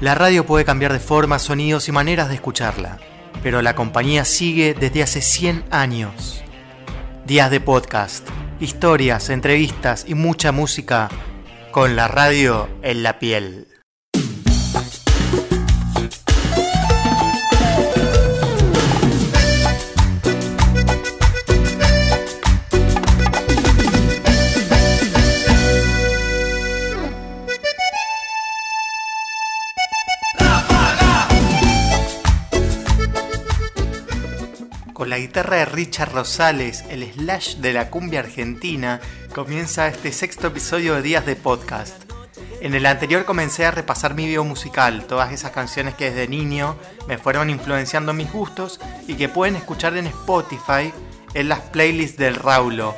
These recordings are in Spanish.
La radio puede cambiar de forma, sonidos y maneras de escucharla, pero la compañía sigue desde hace 100 años. Días de podcast, historias, entrevistas y mucha música con la radio en la piel. La guitarra de Richard Rosales, el slash de la cumbia argentina, comienza este sexto episodio de Días de Podcast. En el anterior comencé a repasar mi video musical, todas esas canciones que desde niño me fueron influenciando mis gustos y que pueden escuchar en Spotify en las playlists del Raulo,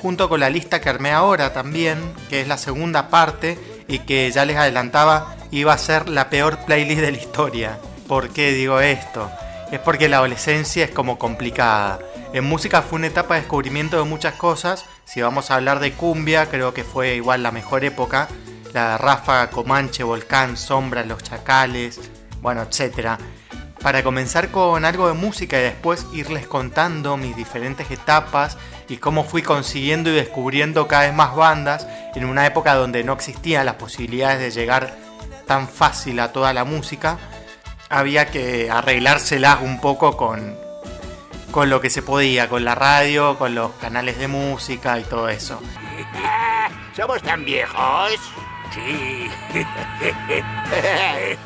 junto con la lista que armé ahora también, que es la segunda parte y que ya les adelantaba iba a ser la peor playlist de la historia. ¿Por qué digo esto? Es porque la adolescencia es como complicada. En música fue una etapa de descubrimiento de muchas cosas. Si vamos a hablar de cumbia, creo que fue igual la mejor época. La ráfaga, Comanche, Volcán, Sombra, Los Chacales, bueno, etc. Para comenzar con algo de música y después irles contando mis diferentes etapas y cómo fui consiguiendo y descubriendo cada vez más bandas en una época donde no existían las posibilidades de llegar tan fácil a toda la música había que arreglárselas un poco con, con lo que se podía, con la radio, con los canales de música y todo eso. ¿Somos tan viejos? Sí.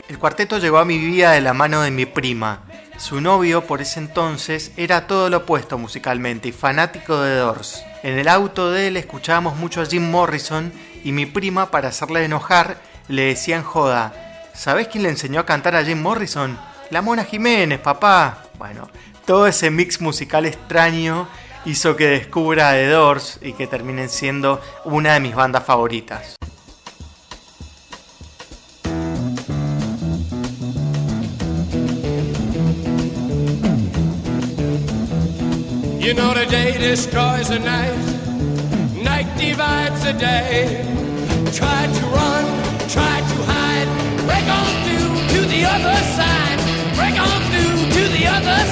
El cuarteto llegó a mi vida de la mano de mi prima. Su novio por ese entonces era todo lo opuesto musicalmente y fanático de Doors. En el auto de él escuchábamos mucho a Jim Morrison y mi prima para hacerle enojar le decían joda, ¿Sabés quién le enseñó a cantar a Jim Morrison? La Mona Jiménez, papá. Bueno, todo ese mix musical extraño hizo que descubra The Doors y que terminen siendo una de mis bandas favoritas. You know the day destroys the night, night divides the day. Try to run,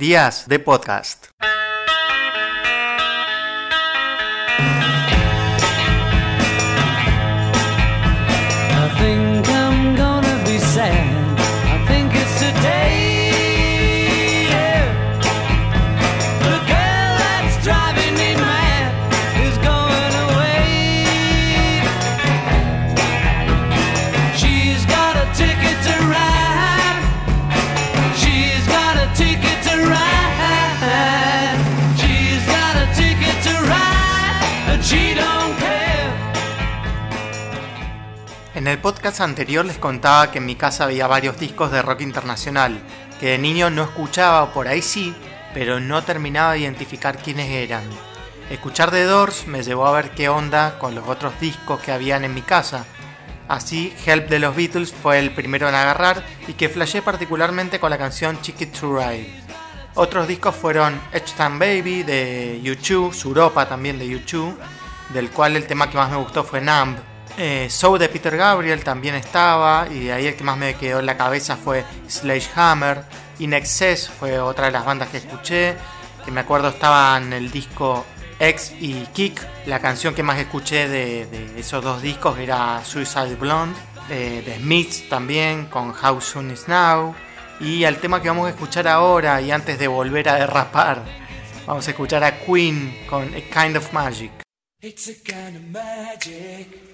Días de Podcast. Podcast anterior les contaba que en mi casa había varios discos de rock internacional, que de niño no escuchaba, por ahí sí, pero no terminaba de identificar quiénes eran. Escuchar The Doors me llevó a ver qué onda con los otros discos que habían en mi casa. Así, Help de los Beatles fue el primero en agarrar y que flashé particularmente con la canción Chicken to Ride. Otros discos fueron Edge Time Baby de U2, Suropa también de U2, del cual el tema que más me gustó fue Numb. Eh, Soul de Peter Gabriel también estaba, y de ahí el que más me quedó en la cabeza fue Sledgehammer. In Excess fue otra de las bandas que escuché, que me acuerdo estaba en el disco X y Kick. La canción que más escuché de, de esos dos discos era Suicide Blonde, de, de Smiths también, con How Soon Is Now. Y al tema que vamos a escuchar ahora, y antes de volver a derrapar, vamos a escuchar a Queen con A Kind of Magic. It's a kind of magic.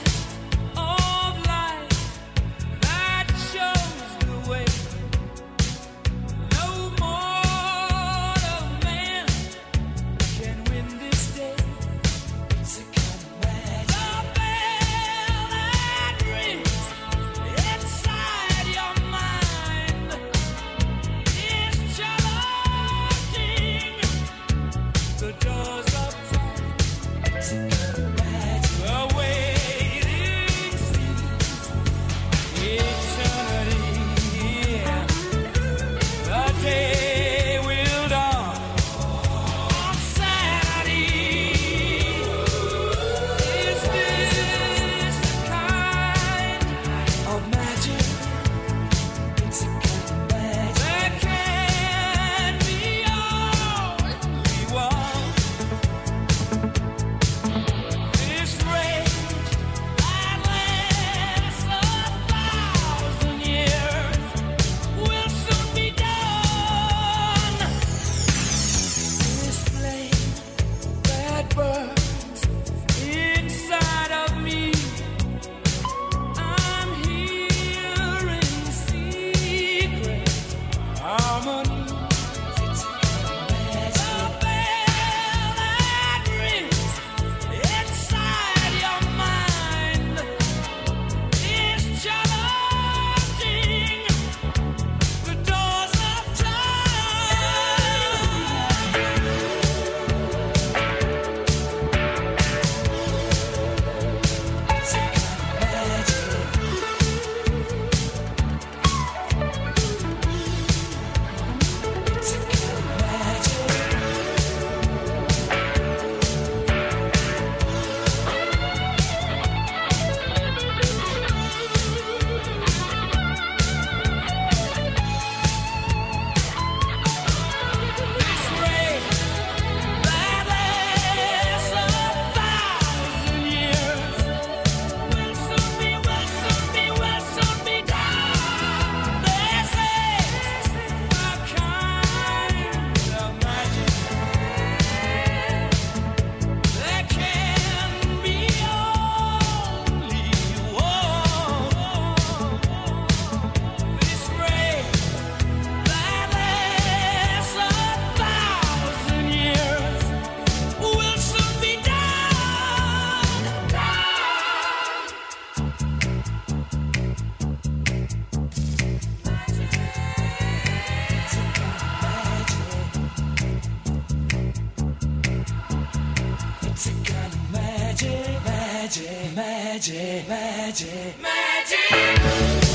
magic, magic,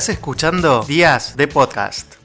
Estás escuchando Días de Podcast.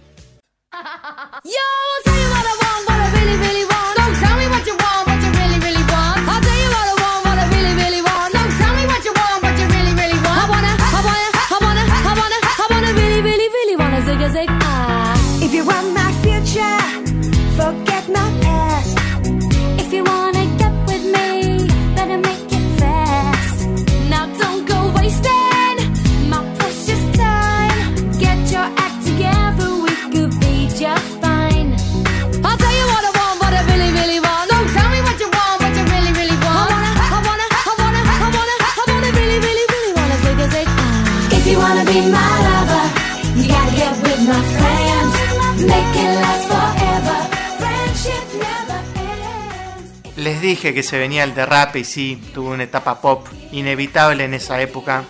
Dije que se venía el derrape y sí, tuvo una etapa pop inevitable en esa época,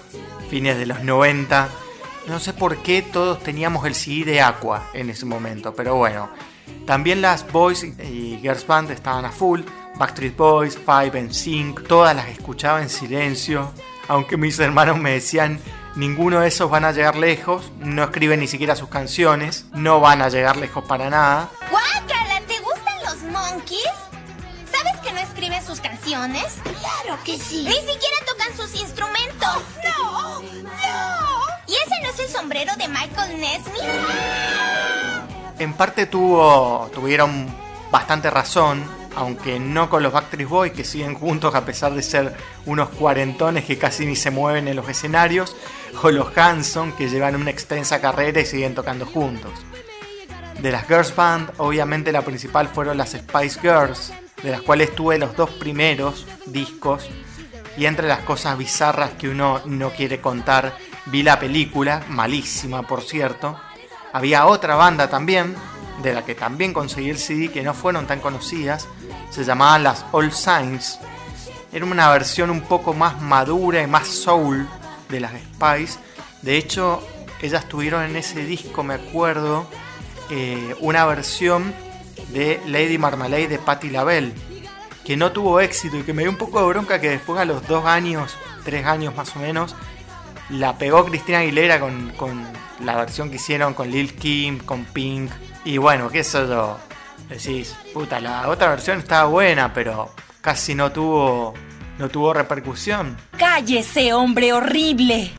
fines de los 90. No sé por qué todos teníamos el CD de Aqua en ese momento, pero bueno. También las Boys y Girls Band estaban a full. Backstreet Boys, Five and Sync, todas las escuchaba en silencio. Aunque mis hermanos me decían, ninguno de esos van a llegar lejos, no escriben ni siquiera sus canciones, no van a llegar lejos para nada. ¿te gustan los monkeys? ¿Sabes que no escriben sus canciones? Claro que sí. Ni siquiera tocan sus instrumentos. No, no. ¿Y ese no es el sombrero de Michael Nesmith? En parte tuvo, tuvieron bastante razón, aunque no con los Backstreet Boys que siguen juntos a pesar de ser unos cuarentones que casi ni se mueven en los escenarios, o los Hanson que llevan una extensa carrera y siguen tocando juntos. De las Girls Band, obviamente la principal fueron las Spice Girls, de las cuales tuve los dos primeros discos. Y entre las cosas bizarras que uno no quiere contar, vi la película, malísima por cierto. Había otra banda también, de la que también conseguí el CD, que no fueron tan conocidas. Se llamaban las All Saints. Era una versión un poco más madura y más soul de las Spice. De hecho, ellas tuvieron en ese disco, me acuerdo, eh, una versión de Lady Marmalade de Patti LaBelle, que no tuvo éxito y que me dio un poco de bronca que después a los dos años, tres años más o menos, la pegó Cristina Aguilera con, con la versión que hicieron con Lil Kim, con Pink. Y bueno, qué sé yo. Decís, puta, la otra versión estaba buena, pero casi no tuvo, no tuvo repercusión. ¡Cállese, hombre horrible!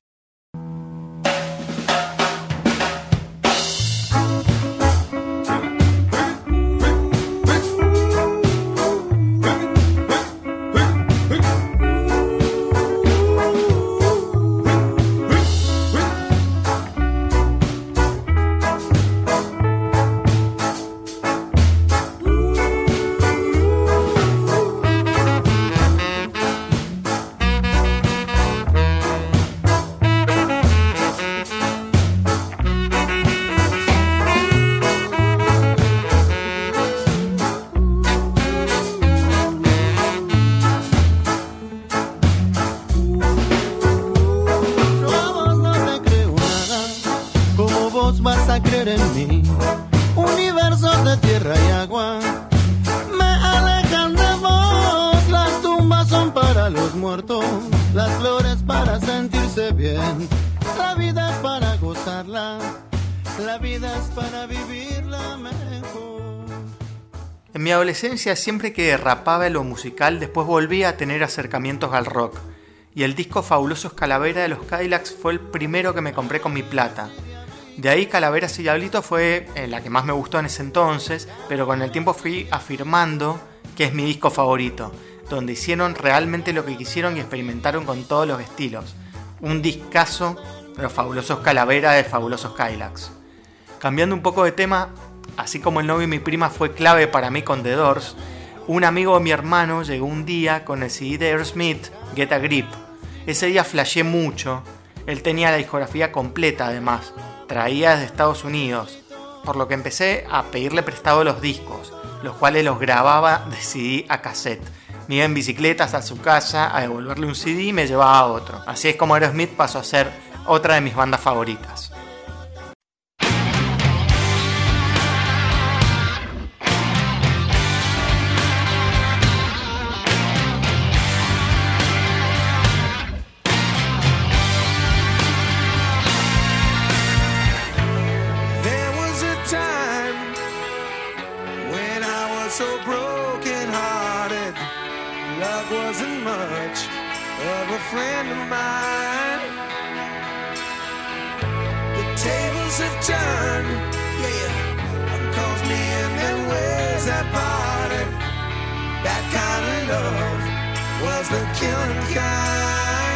Adolescencia, siempre que derrapaba en lo musical, después volvía a tener acercamientos al rock. Y el disco Fabulosos Calavera de los Cadillacs fue el primero que me compré con mi plata. De ahí Calaveras y Diablito fue eh, la que más me gustó en ese entonces, pero con el tiempo fui afirmando que es mi disco favorito, donde hicieron realmente lo que quisieron y experimentaron con todos los estilos. Un discazo de los Fabulosos Calavera de Fabulosos Cadillacs. Cambiando un poco de tema, así como el novio de mi prima fue clave para mí con The Doors, un amigo de mi hermano llegó un día con el CD de Aerosmith, Get a Grip. Ese día flashé mucho. Él tenía la discografía completa además. Traía desde Estados Unidos. Por lo que empecé a pedirle prestado los discos, los cuales los grababa de CD a cassette. Me iba en bicicleta hasta su casa a devolverle un CD y me llevaba a otro. Así es como Aerosmith pasó a ser otra de mis bandas favoritas. tables have turned. Yeah, and calls me and and where's that party? That kind of love was the killing kind.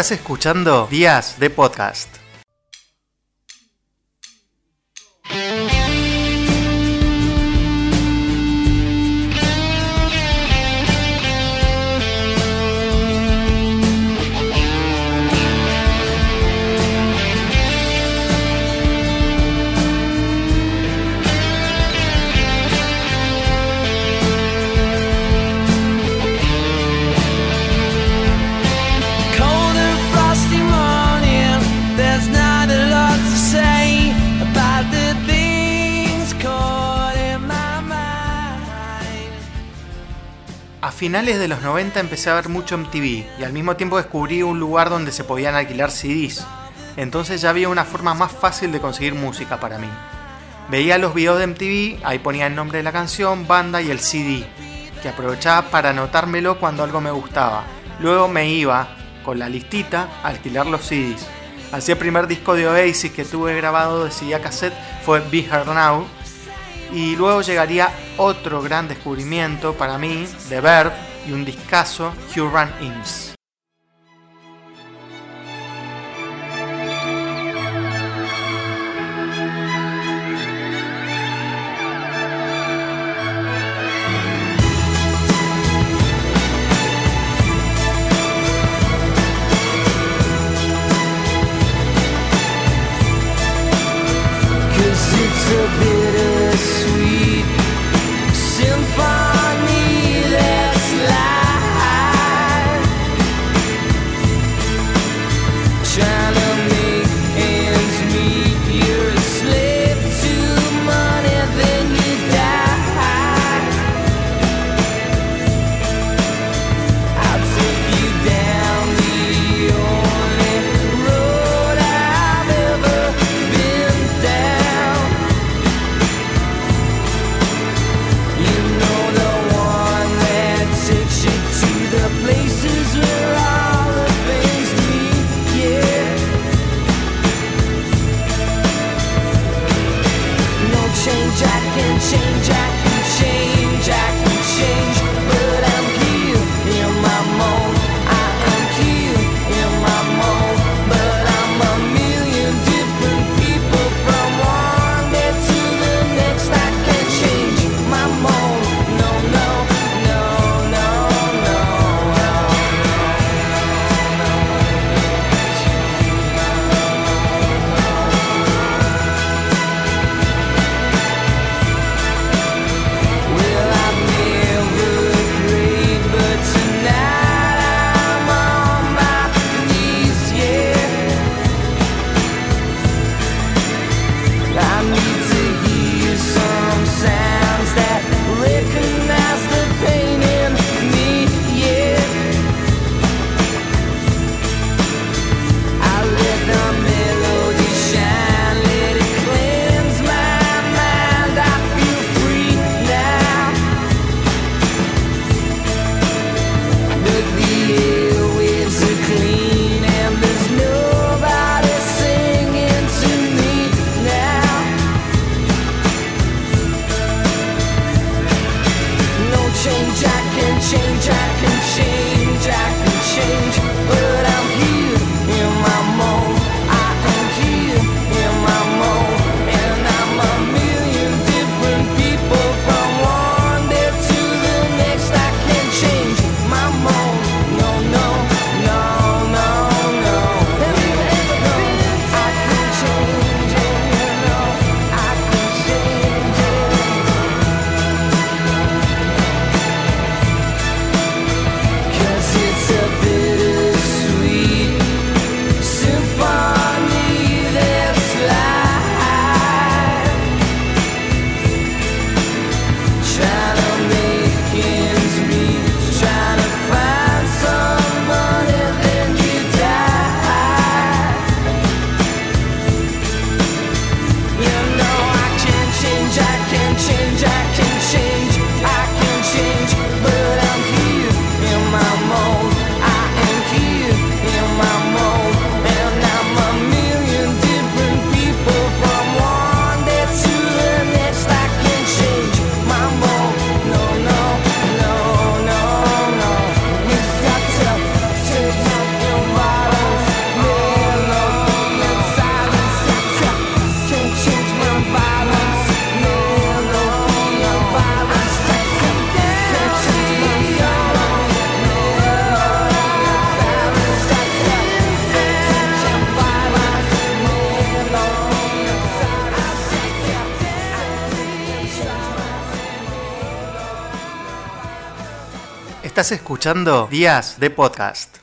Estás escuchando Días de Podcast. finales de los 90 empecé a ver mucho MTV y al mismo tiempo descubrí un lugar donde se podían alquilar CDs. Entonces ya había una forma más fácil de conseguir música para mí. Veía los videos de MTV, ahí ponía el nombre de la canción, banda y el CD, que aprovechaba para anotármelo cuando algo me gustaba. Luego me iba, con la listita, a alquilar los CDs. Así el primer disco de Oasis que tuve grabado de CD a cassette fue Be Her Now, y luego llegaría otro gran descubrimiento para mí de Verb y un discazo, Huron Imps. Estás escuchando Días de Podcast.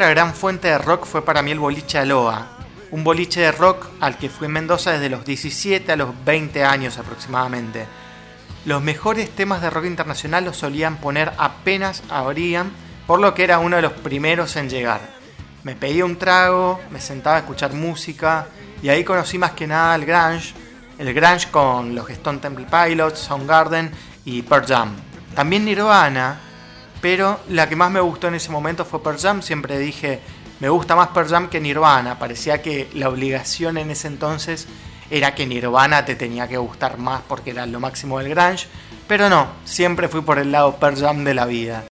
Otra gran fuente de rock fue para mí el boliche Aloha, un boliche de rock al que fui en Mendoza desde los 17 a los 20 años aproximadamente. Los mejores temas de rock internacional los solían poner apenas abrían, por lo que era uno de los primeros en llegar. Me pedía un trago, me sentaba a escuchar música y ahí conocí más que nada el grunge, el grunge con los Stone Temple Pilots, Soundgarden y Pearl Jam. También Nirvana, pero la que más me gustó en ese momento fue Pearl Jam, siempre dije, me gusta más Pearl Jam que Nirvana, parecía que la obligación en ese entonces era que Nirvana te tenía que gustar más porque era lo máximo del grunge, pero no, siempre fui por el lado Pearl Jam de la vida.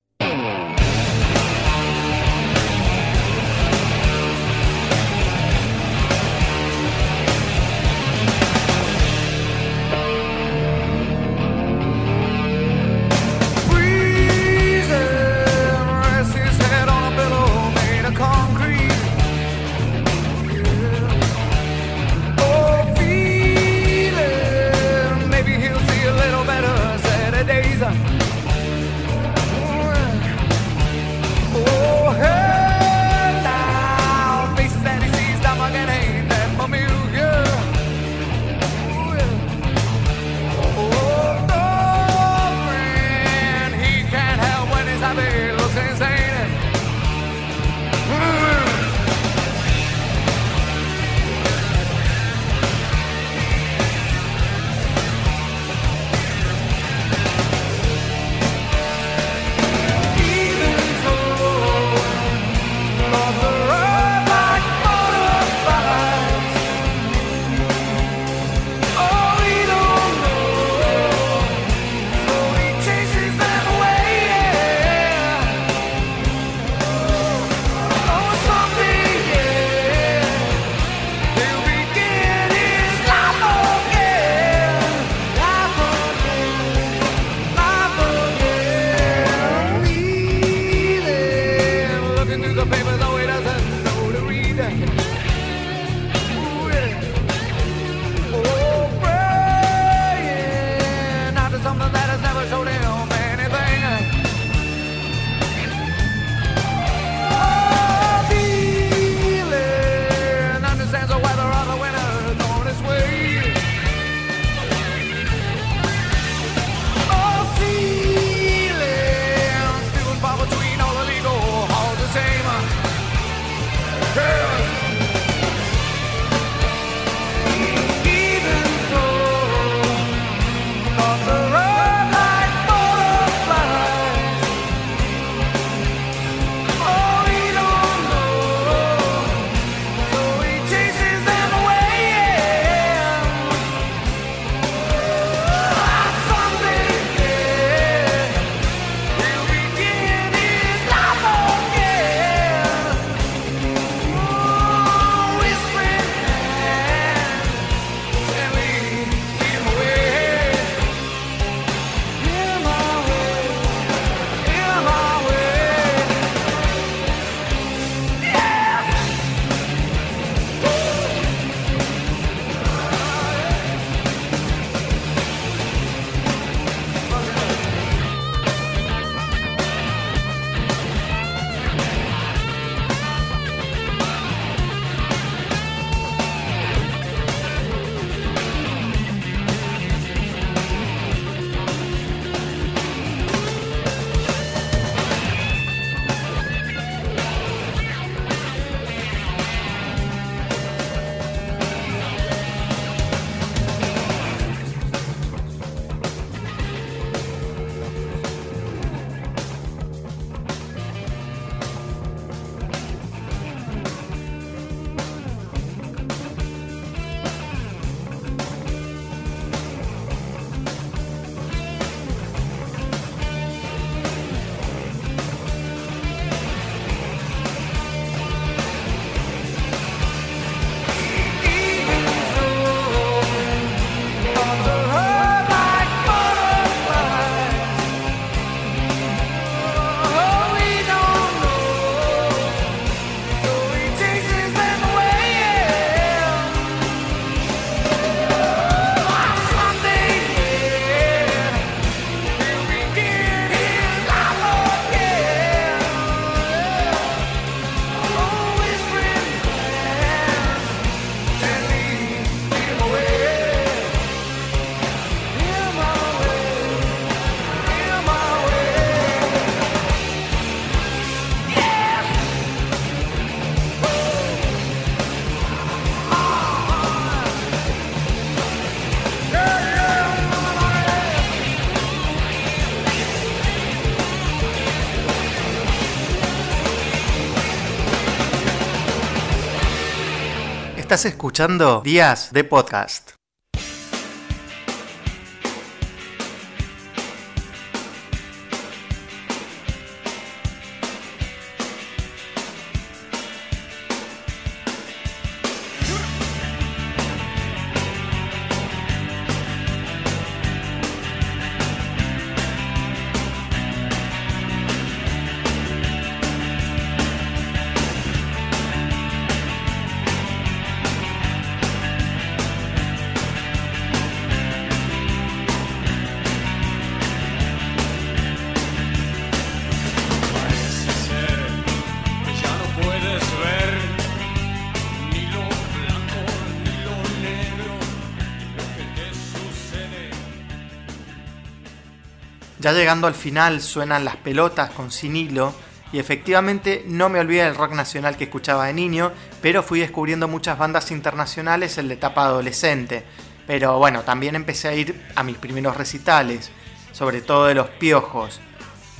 Estás escuchando Días de Podcast. Llegando al final suenan las pelotas con sin hilo y efectivamente no me olvidé del rock nacional que escuchaba de niño, pero fui descubriendo muchas bandas internacionales en la etapa adolescente. Pero bueno, también empecé a ir a mis primeros recitales, sobre todo de los piojos.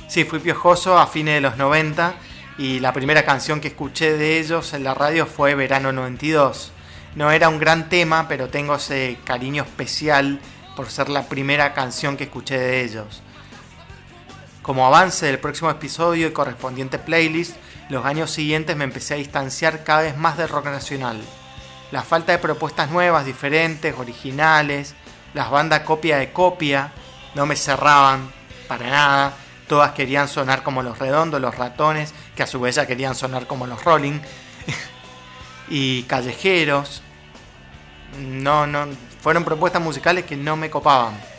Sí, fui piojoso a fines de los 90 y la primera canción que escuché de ellos en la radio fue Verano 92. No era un gran tema, pero tengo ese cariño especial por ser la primera canción que escuché de ellos. Como avance del próximo episodio y correspondiente playlist, los años siguientes me empecé a distanciar cada vez más del rock nacional. La falta de propuestas nuevas, diferentes, originales, las bandas copia de copia, no me cerraban para nada. Todas querían sonar como los redondos, los ratones, que a su vez ya querían sonar como los rolling. y callejeros. No, no, fueron propuestas musicales que no me copaban.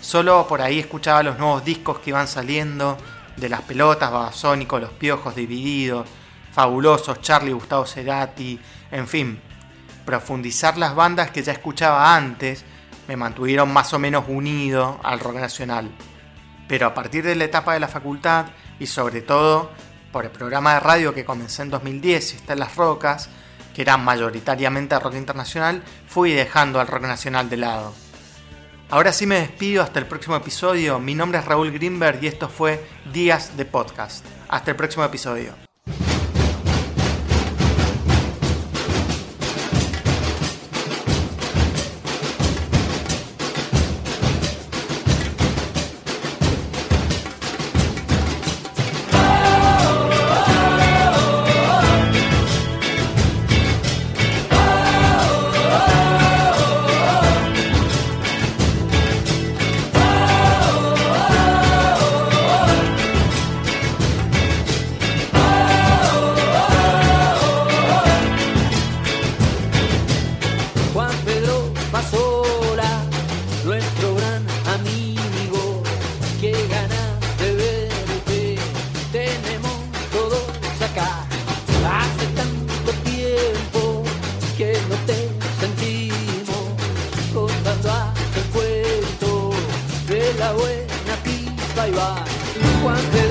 Solo por ahí escuchaba los nuevos discos que iban saliendo, de las pelotas, Babasónico, Los Piojos Divididos, Fabulosos, Charlie, Gustavo Cerati, en fin. Profundizar las bandas que ya escuchaba antes me mantuvieron más o menos unido al rock nacional. Pero a partir de la etapa de la facultad y sobre todo por el programa de radio que comencé en 2010, Está en las Rocas, que era mayoritariamente rock internacional, fui dejando al rock nacional de lado. Ahora sí me despido hasta el próximo episodio. Mi nombre es Raúl Greenberg y esto fue Días de Podcast. Hasta el próximo episodio. 場は不安定